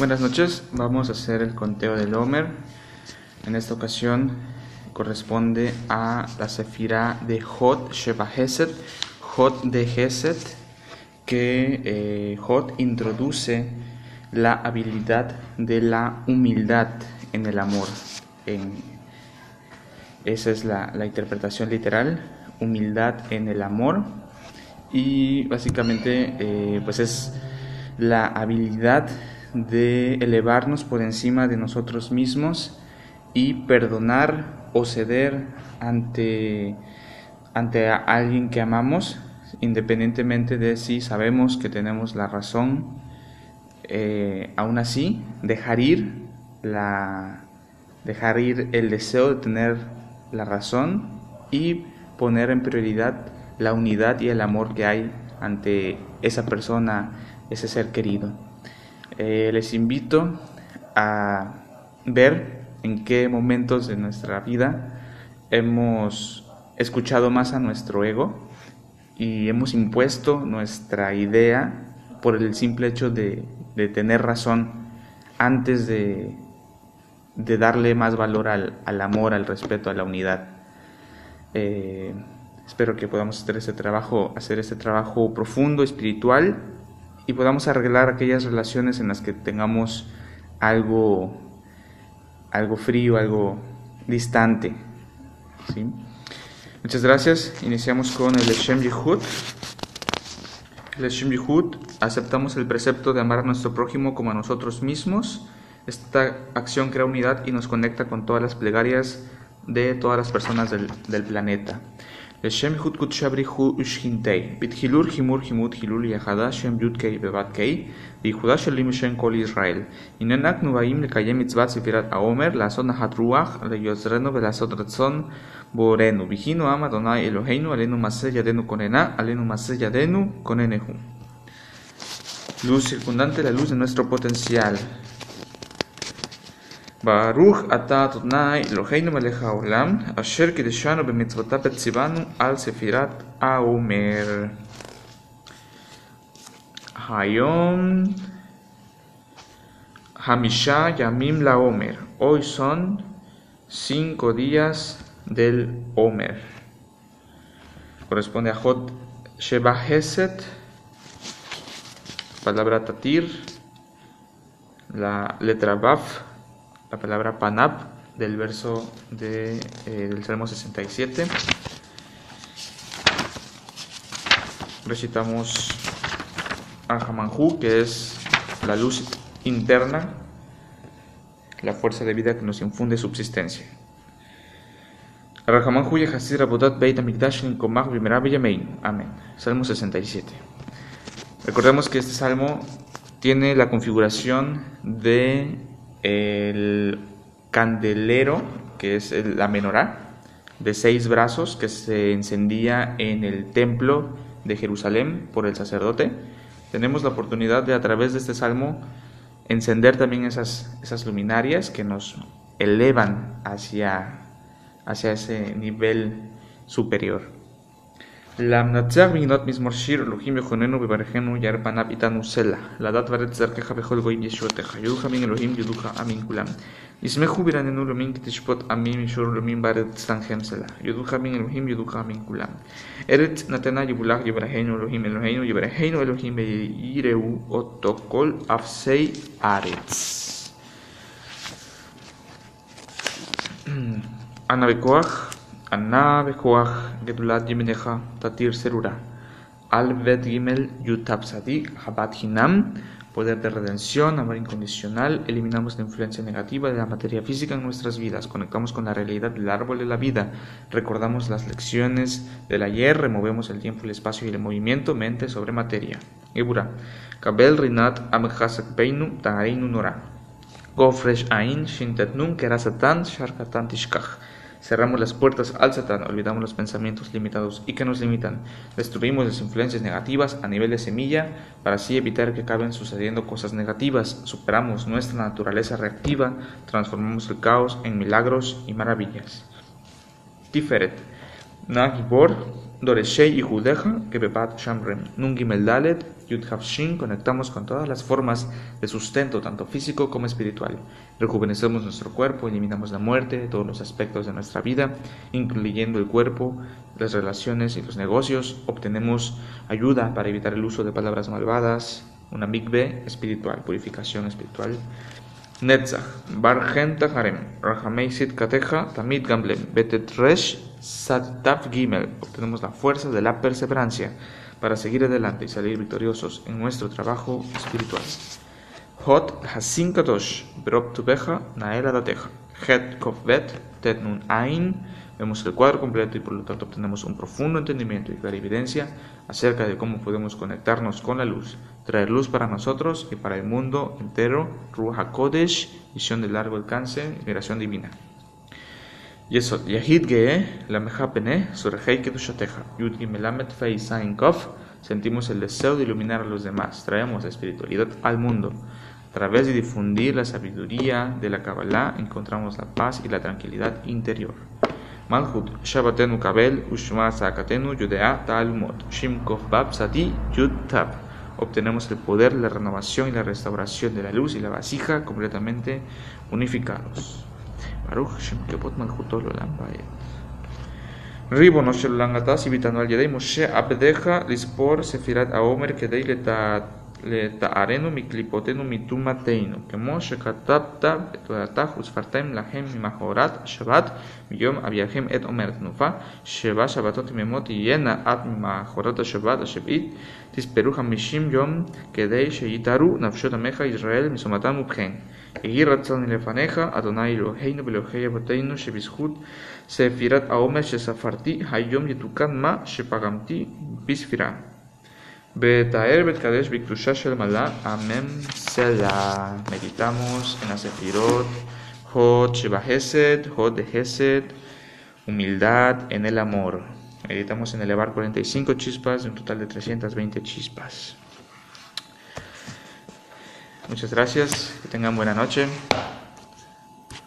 Buenas noches, vamos a hacer el conteo del Homer. En esta ocasión corresponde a la sefira de Hot Sheba Hesed, Hot de Hesed, que eh, introduce la habilidad de la humildad en el amor. Esa es la, la interpretación literal, humildad en el amor. Y básicamente eh, pues es la habilidad de elevarnos por encima de nosotros mismos y perdonar o ceder ante, ante a alguien que amamos, independientemente de si sabemos que tenemos la razón, eh, aún así, dejar ir, la, dejar ir el deseo de tener la razón y poner en prioridad la unidad y el amor que hay ante esa persona, ese ser querido. Eh, les invito a ver en qué momentos de nuestra vida hemos escuchado más a nuestro ego y hemos impuesto nuestra idea por el simple hecho de, tener razón antes de, darle más valor al, al, amor, al respeto, a la unidad. Eh, espero que podamos hacer este trabajo, hacer este trabajo profundo, espiritual, y podamos arreglar aquellas relaciones en las que tengamos algo, algo frío, algo distante. ¿sí? Muchas gracias. Iniciamos con el Shem Yehud. El Shem Yehud, aceptamos el precepto de amar a nuestro prójimo como a nosotros mismos. Esta acción crea unidad y nos conecta con todas las plegarias de todas las personas del, del planeta. לשם ייחוד קודשא בריחו ושכינתי, בתחילול חימור חימוד חילול יחדה שם י"ק בבת ק, בייחודה של לימוד שם כל ישראל. הננו אנחנו באים לקיים מצוות ספירת העומר, לעשות נחת רוח ליוצרנו ולעשות רצון בורנו. ויהינו עם אדוני אלוהינו, עלינו מעשה ידינו כוננה, עלינו מעשה ידינו כוננהו. Luz circundante, la luz de nuestro potencial. Baruch atah Adonai Eloheinu melech haolam asher kideshanu b'mitzvotav etzivanu al sefirat haomer. Hayom Hamisha Yamim la Omer. Hoy son cinco días del Omer. Corresponde a Jot Sheba Heset, palabra Tatir, la letra Baf, la palabra Panab del verso de, eh, del Salmo 67. Recitamos a Hamanhu, que es la luz interna, la fuerza de vida que nos infunde subsistencia. Amén. Salmo 67. Recordemos que este salmo tiene la configuración de el candelero, que es la menorá, de seis brazos que se encendía en el templo de Jerusalén por el sacerdote. Tenemos la oportunidad de a través de este salmo encender también esas, esas luminarias que nos elevan hacia, hacia ese nivel superior. למנצח מגינות מזמור שיר, אלוהים יכוננו וברכנו יאר פניו איתנו סלע. לדעת וארץ דרכך בכל גויים ישועתך. יודוך אמין אלוהים יודוך אמין כולם. ישמחו ברננו אלוהים כי תשפוט עמים ישור אלוהים בארץ תנחם סלע. יודוך אמין אלוהים יודוך אמין כולם. ארץ נתנה יבולח יברהנו אלוהים אלוהינו יברהנו אלוהים ויראו אותו כל אפסי ארץ. אנא בכוח Anna Bekoach Gedulat Yimeneja Tatir Serura. Alvet Gimel Yutab Sadik Habat Hinam. Poder de redención, amor incondicional. Eliminamos la influencia negativa de la materia física en nuestras vidas. Conectamos con la realidad del árbol de la vida. Recordamos las lecciones del ayer. Removemos el tiempo, el espacio y el movimiento. Mente sobre materia. Ebura. Kabel Rinat Amhasak Beinu Tahareinu Nora. Gofresh Ain Shintet Nun Kerasatan Sharkatan Tishkach. Cerramos las puertas al Satán, olvidamos los pensamientos limitados y que nos limitan. Destruimos las influencias negativas a nivel de semilla para así evitar que acaben sucediendo cosas negativas. Superamos nuestra naturaleza reactiva, transformamos el caos en milagros y maravillas. Tiferet, Nagibor, Doreshei y Judeja, que bebat shamrem. Nungi meldalet, yud shin, conectamos con todas las formas de sustento, tanto físico como espiritual. Rejuvenecemos nuestro cuerpo, eliminamos la muerte todos los aspectos de nuestra vida, incluyendo el cuerpo, las relaciones y los negocios. Obtenemos ayuda para evitar el uso de palabras malvadas, una mikve espiritual, purificación espiritual. Netzach, Bar Harem, Rahameisit Kateja, Tamid Gamblem, Betet Sattav Gimel. Obtenemos la fuerza de la perseverancia para seguir adelante y salir victoriosos en nuestro trabajo espiritual. Hot Hasin Kadosh, Brop Tubeja, Naela Dateja, Het Kovbet, Tet Nun Ain. Vemos el cuadro completo y por lo tanto obtenemos un profundo entendimiento y clarividencia acerca de cómo podemos conectarnos con la luz, traer luz para nosotros y para el mundo entero, Ruach HaKodesh, visión de largo alcance, inspiración divina. La Mejapene, Surhei Kedushateja, Yud Gimelamet Fei Sain Kof, sentimos el deseo de iluminar a los demás, traemos espiritualidad al mundo. A través de difundir la sabiduría de la Kabbalah encontramos la paz y la tranquilidad interior. Malhut, Shabbatenu Kabel, Ushma Sakatenu, Yudea Talmud, Shimkov Bab Sati, Yud Tab. Obtenemos el poder, la renovación y la restauración de la luz y la vasija completamente unificados. Baruch Shem Kebot Malhutol Olam Ribono shel langatas invitando al Yedei Moshe Abdeja Lispor Sefirat Aomer Kedei Letat λέει τα αρένου μικλιποτένου μητού ματέινου. Και μόσε κατάπτα ε, το ατάχους σφαρτέμ λαχέμ μαχωράτ σεβάτ μιόμ αβιαχέμ ετ ομέρ νουφά σεβά σαβατότη με μότι γένα ατ μαχωράτα σεβάτα σεβίτ της περούχα μισήμ γιόμ και δέι σε γιταρού να φυσιώτα μέχα Ισραήλ μισοματά μου πχέν. Εγείρατσαν ηλεφανέχα Αδονάη Λοχέινου Βελοχέι Αβοτέινου σε βισχούτ σε φυράτ αόμερ σε σαφαρτί χαγιόμ γετουκάν μα σε παγαμτί μπισφυρά. Betaer Betkadesh Biktushash el Malá. Amén. Selah. Meditamos en la Sefirot. Hot Sheba Hesed. Hot de Hesed. Humildad en el amor. Meditamos en elevar 45 chispas de un total de 320 chispas. Muchas gracias. Que tengan buena noche.